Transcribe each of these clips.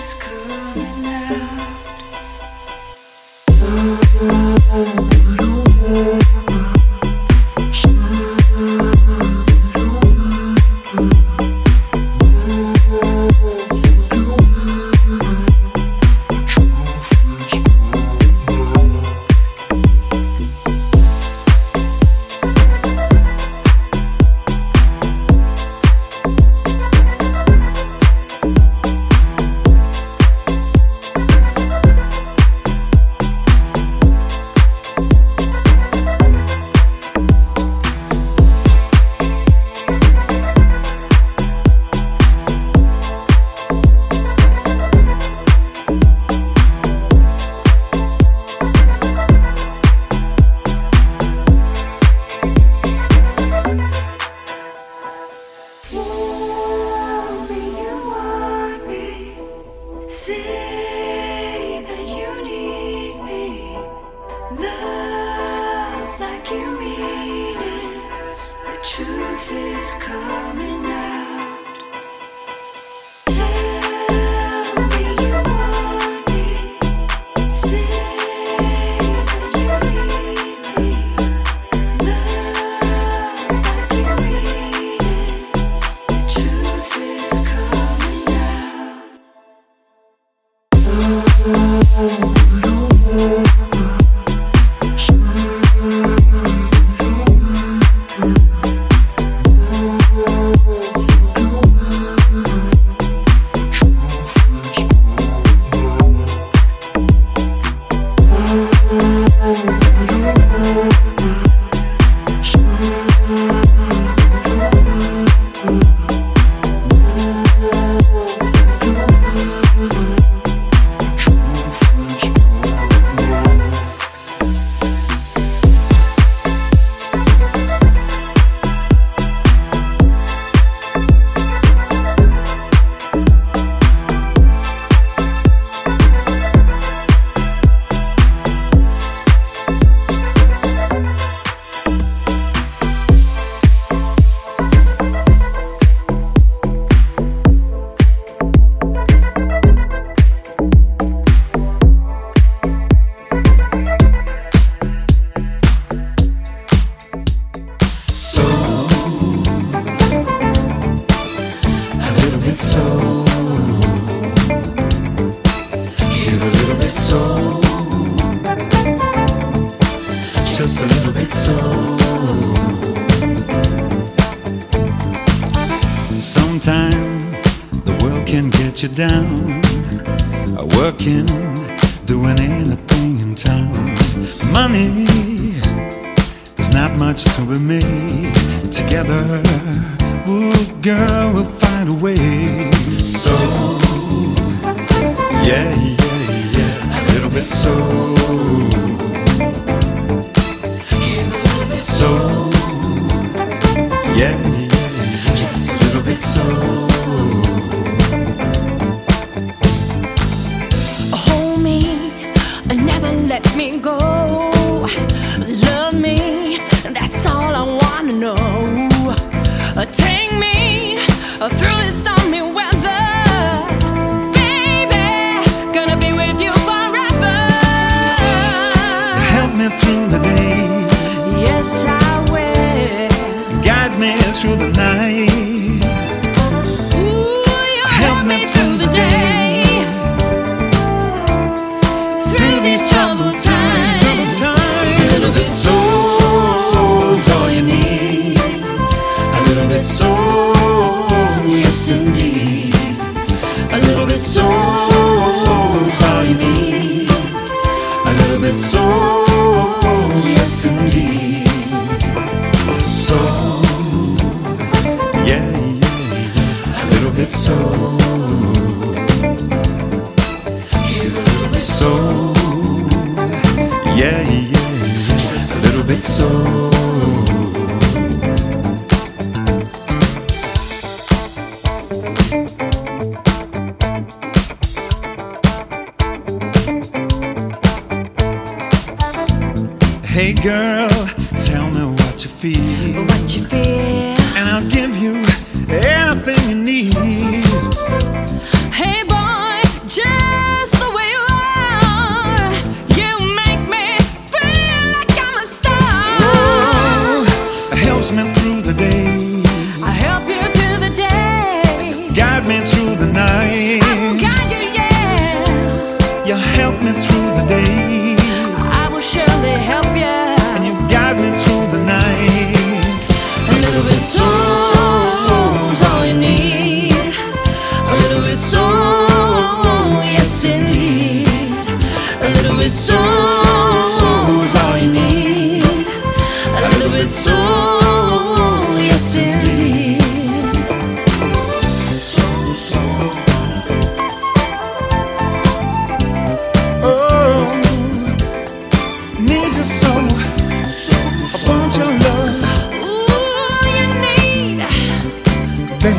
is coming out. baby.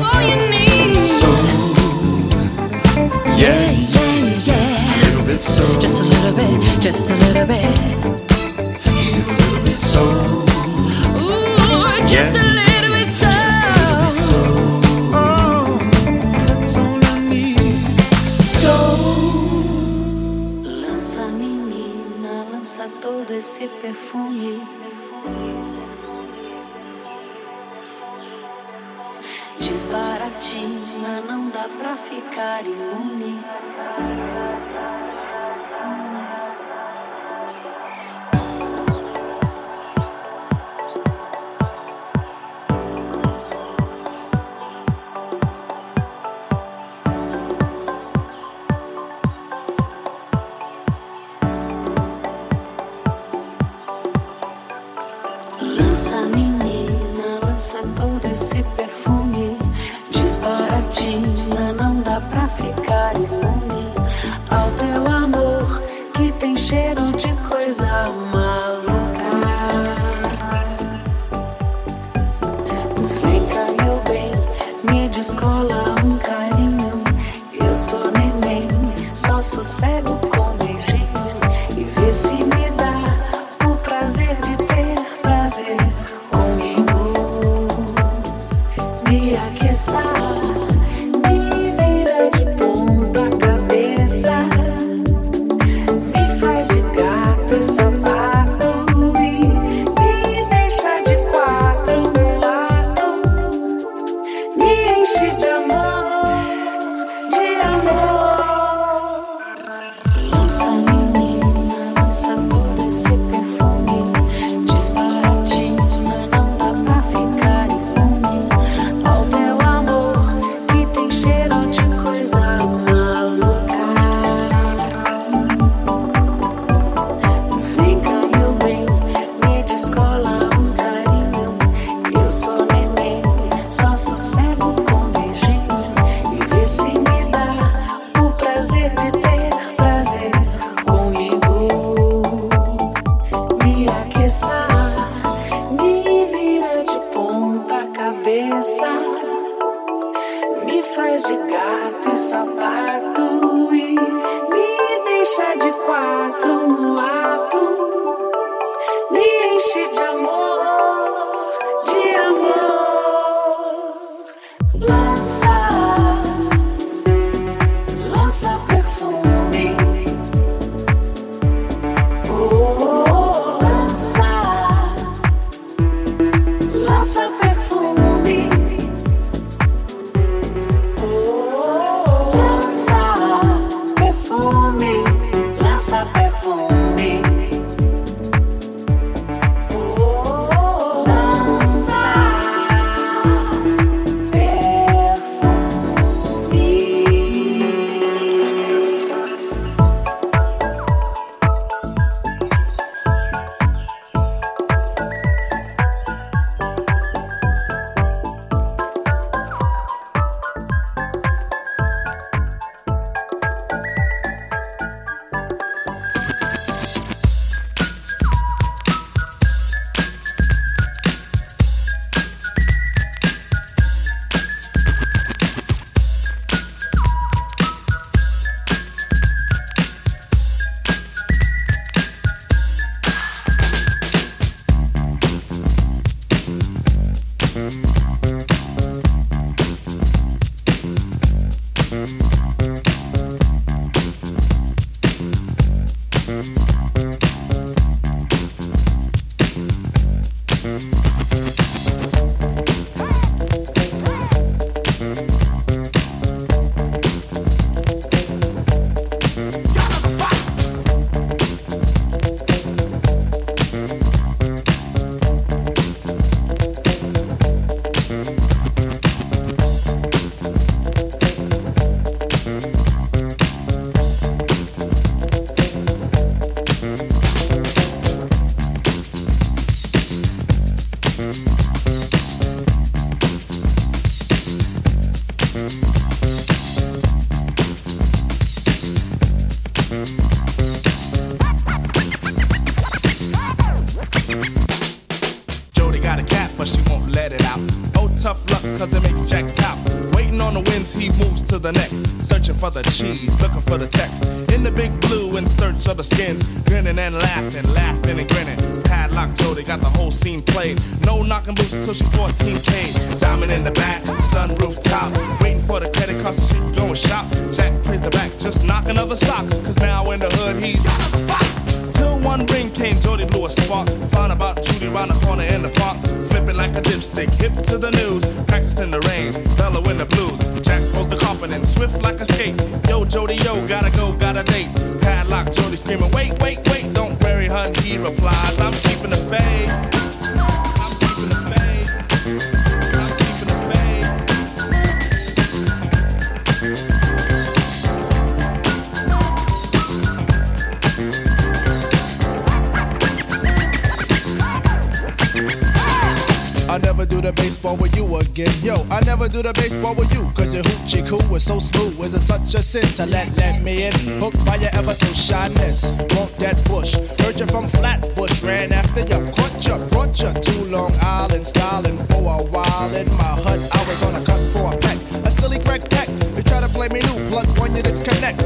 All you need. So, yeah, yeah, yeah. A little bit. Just a little bit, just a little bit. pra ficar imune. Ran after ya, Caught ya, Brought ya to Long Island. Styling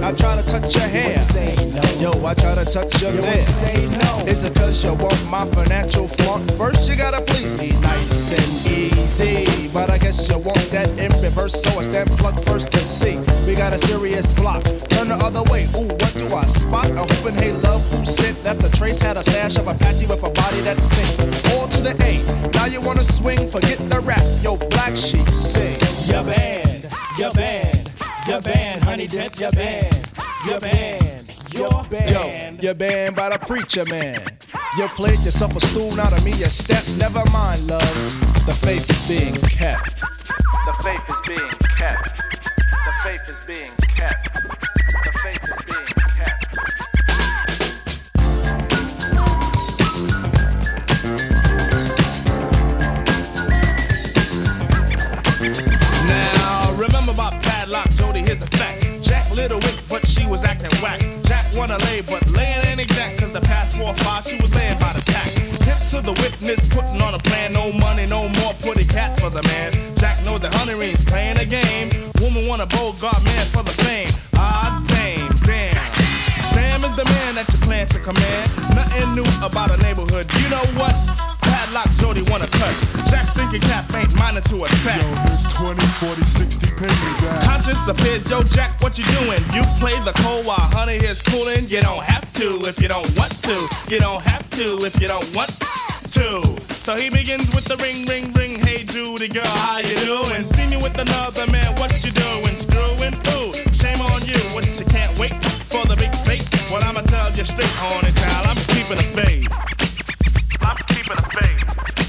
I try to touch your hair. Yo, I try to touch your You there. say no. Is it cause you want my financial flaunt? First you gotta please me nice and easy. But I guess you want that in reverse, so I stand plug first to see. We got a serious block. Turn the other way. Ooh, what do I spot? A hoping hey love who sit left a trace, had a stash of Apache with a body that's sick. All to the A. Now you wanna swing, forget the rap. Yo, black sheep sing. bad. You're band, your band, honey dip, your band, your band, your band. Yo, you're banned by the preacher man. You played yourself a stool, now to me a step. Never mind, love. The faith is being kept. The faith is being kept. The faith is being kept. Acting whack. Jack wanna lay, but laying ain't exact, cause the past four or five, she was laying by the tack. Tip to the witness, putting on a plan, no money, no more, put a cat for the man. Jack knows that honey rings playing a game. Woman want a Bogart man for the fame. Ah, dang, damn. Sam is the man that you plan to command. Nothing new about a neighborhood. You know what? Padlock Jody wanna touch. Jack's thinking cap ain't minding to attack. Here's 20, 40, 60 pennies out. Conscience appears, yo Jack, what you doing? You play the cold while honey is cooling. You don't have to if you don't want to. You don't have to if you don't want to. So he begins with the ring, ring, ring. Hey Judy girl, how you doing? See me with another man, what you doing? Screwing? Ooh, shame on you. What you can't wait for the big fate? Well I'ma tell you straight, horny child, I'm keeping the faith. I'm keeping the faith.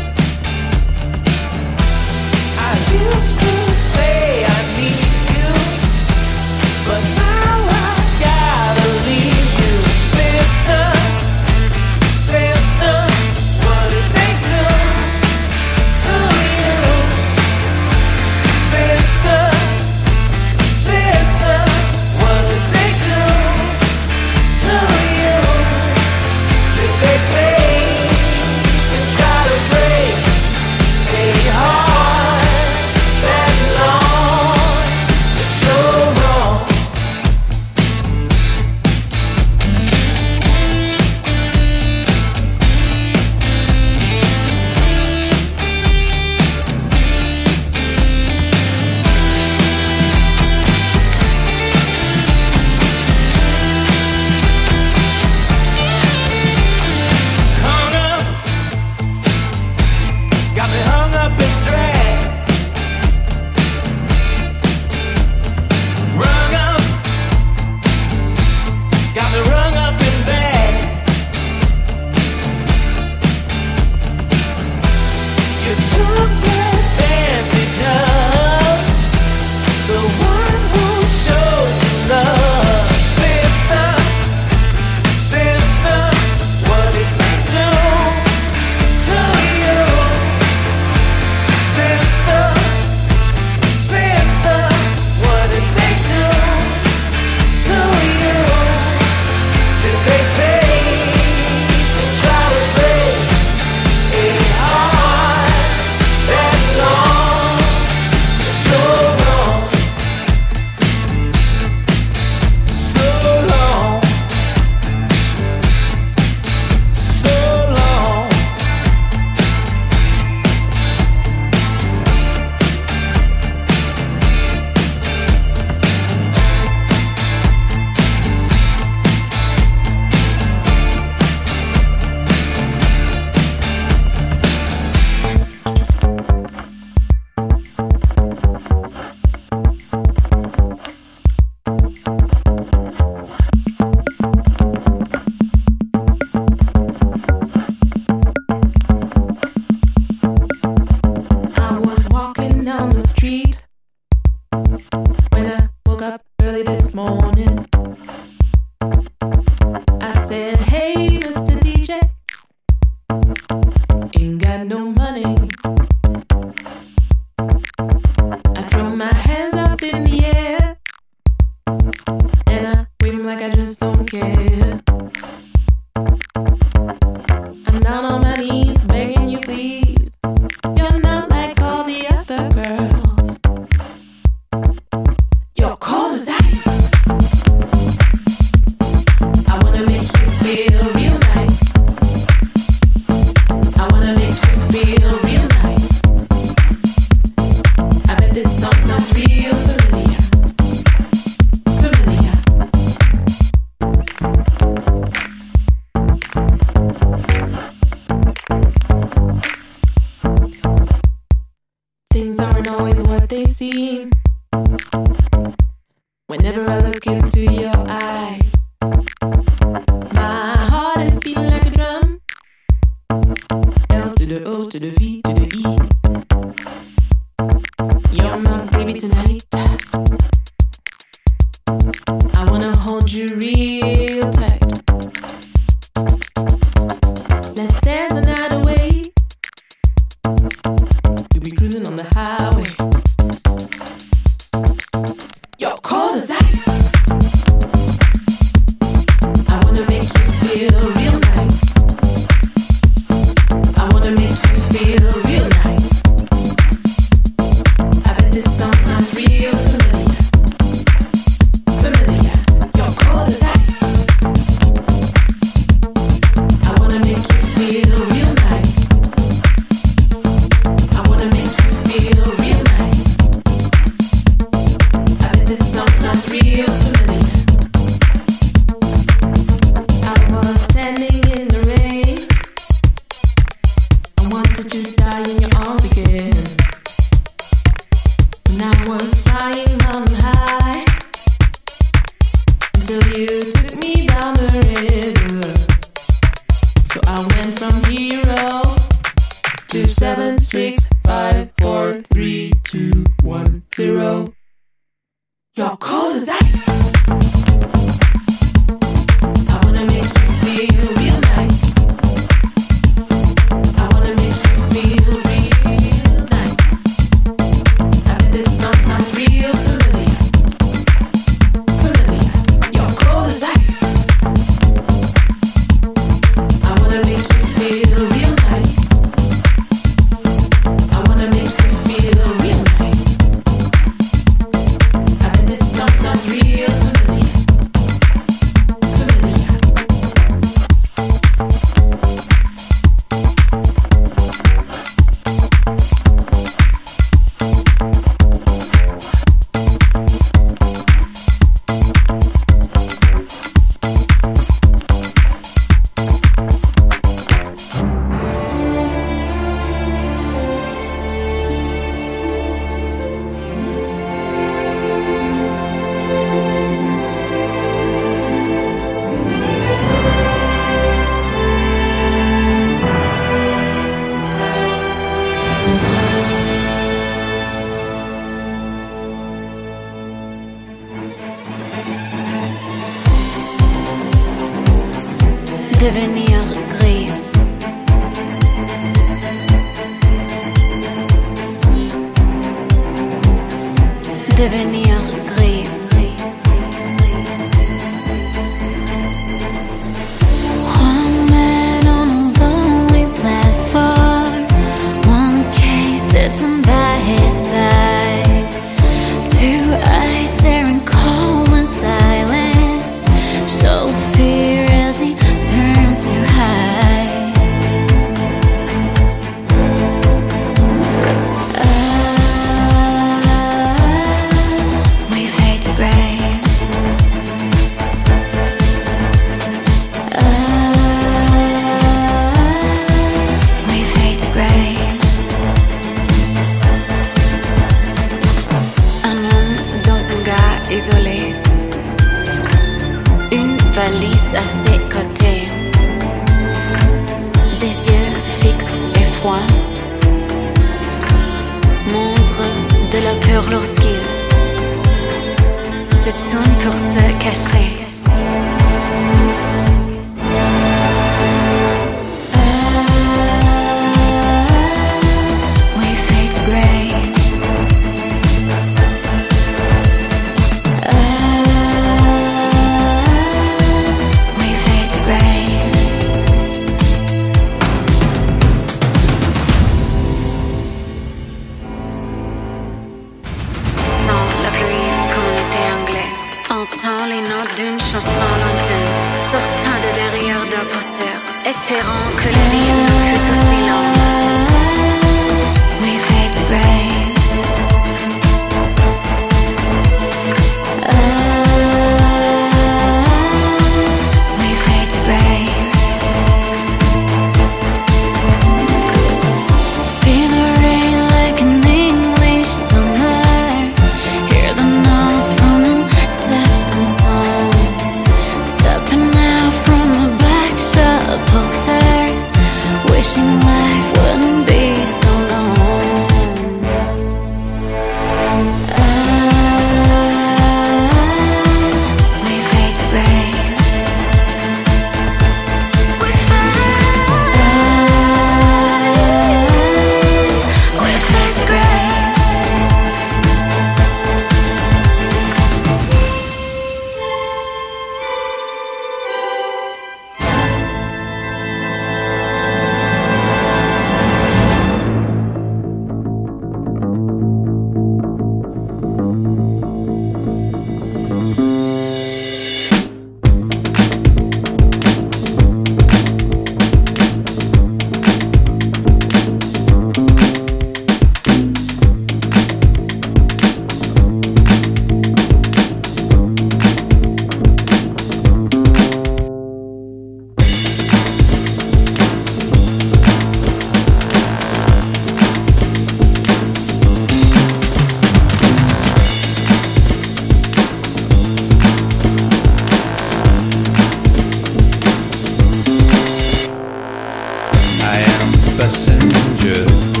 good.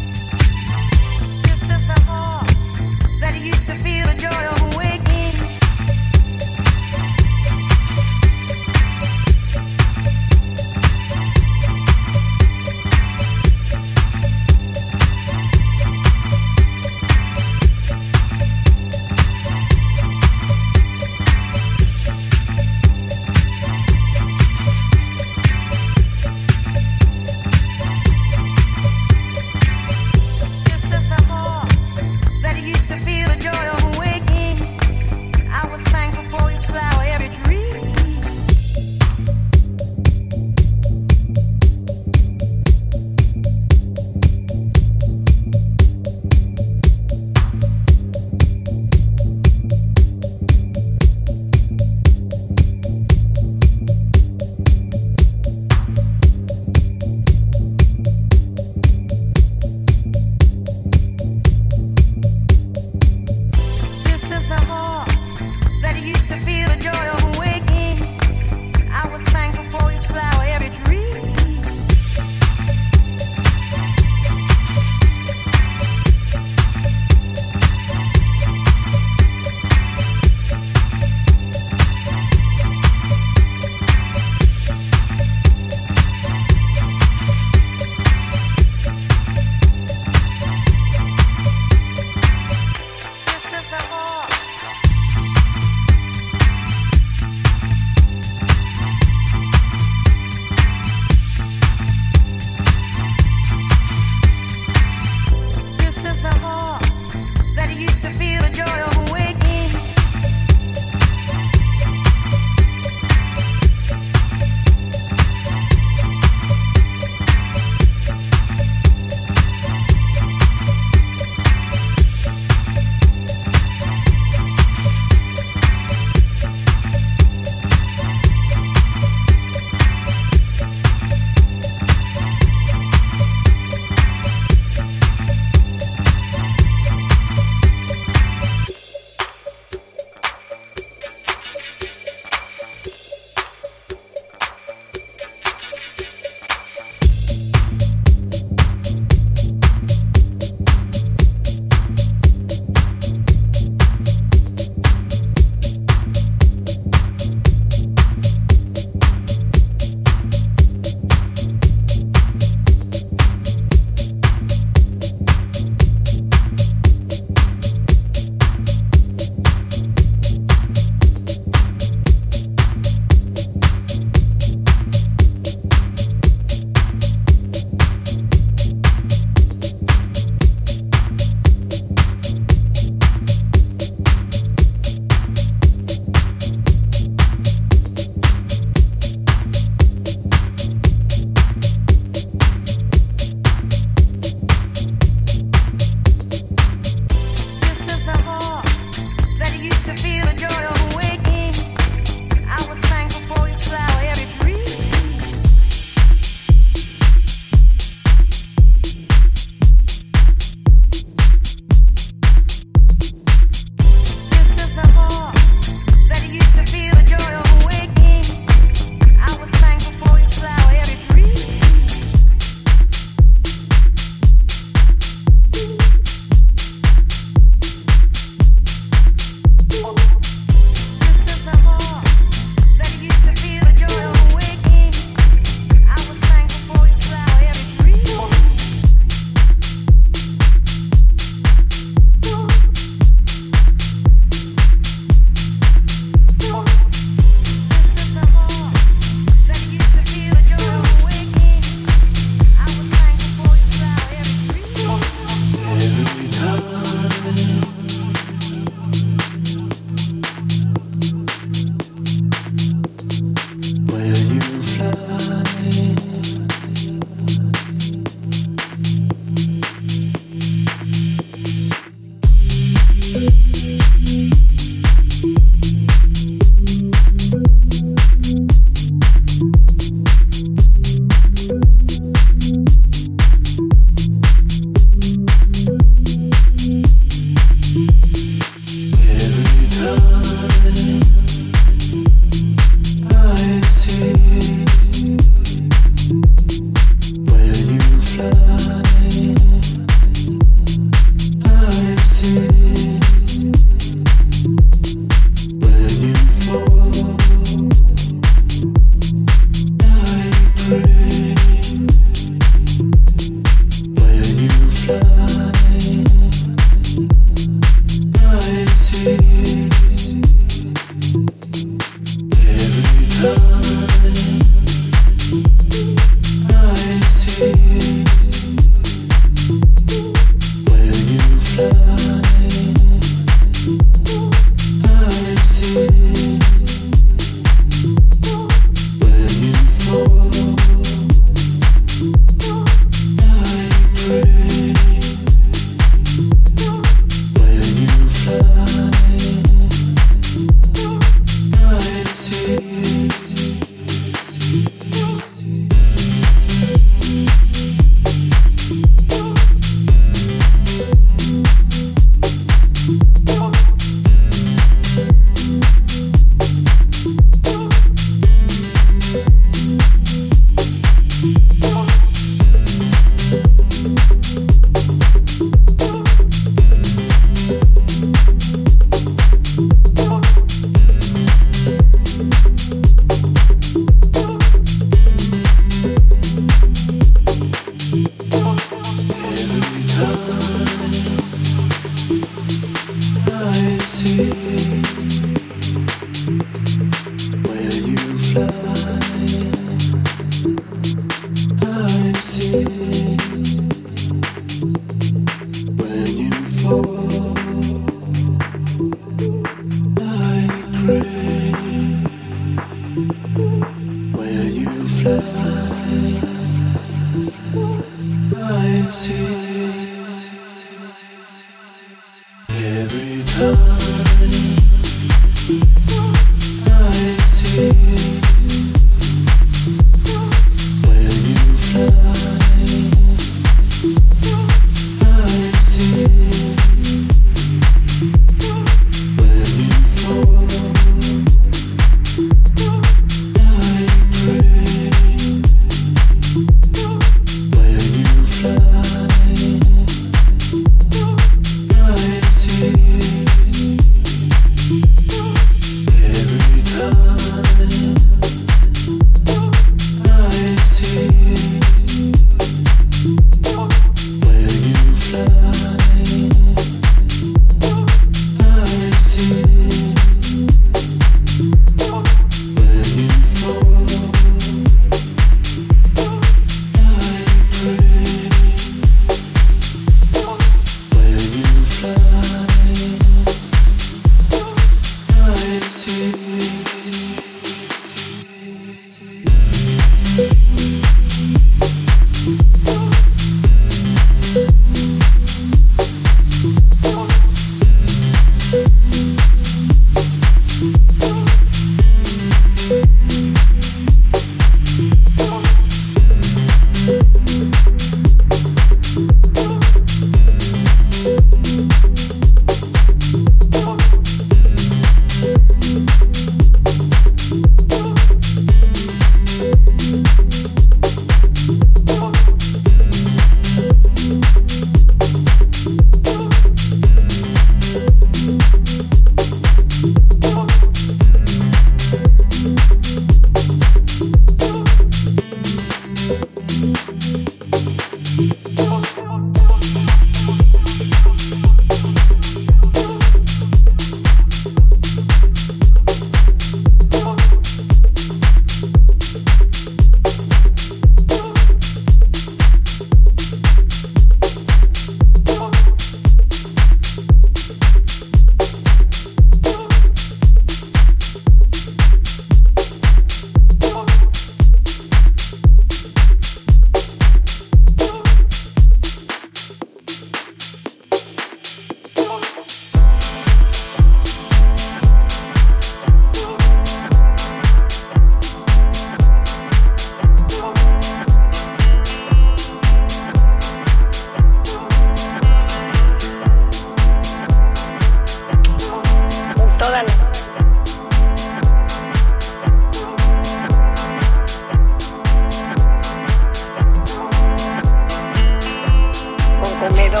enfermero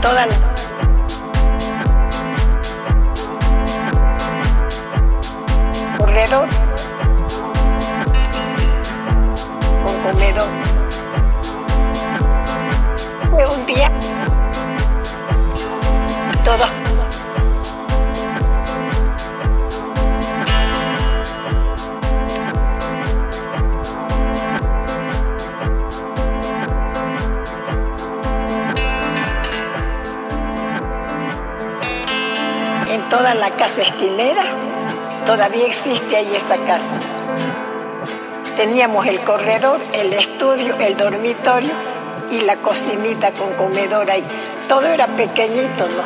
todas toda la casa esquinera. Todavía existe ahí esta casa. Teníamos el corredor, el estudio, el dormitorio y la cocinita con comedor ahí. Todo era pequeñito, ¿no?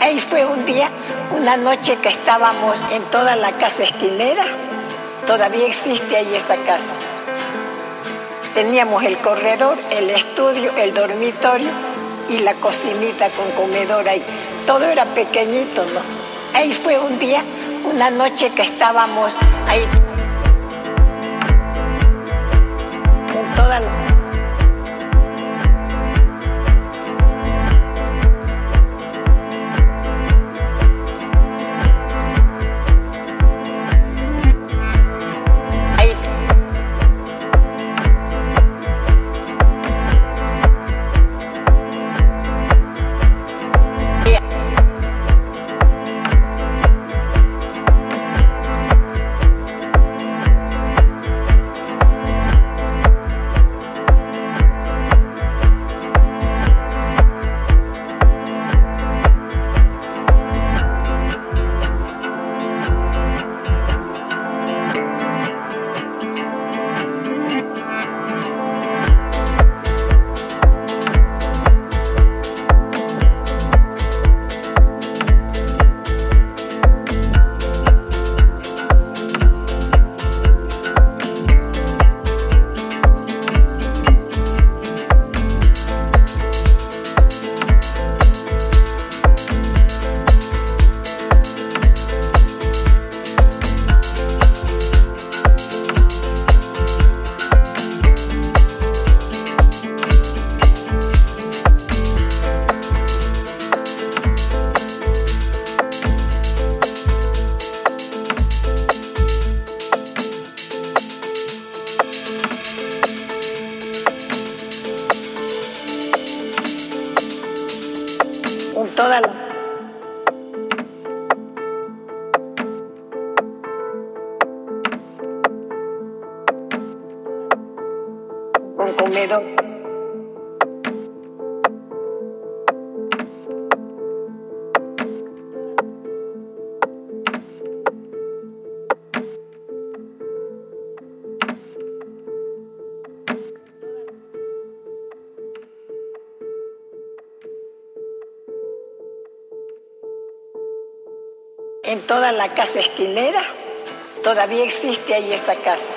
Ahí fue un día, una noche que estábamos en toda la casa esquinera. Todavía existe ahí esta casa. Teníamos el corredor, el estudio, el dormitorio y la cocinita con comedor ahí. Todo era pequeñito, ¿no? Ahí fue un día, una noche que estábamos ahí. Con toda la... En toda la casa esquinera, todavía existe ahí esta casa.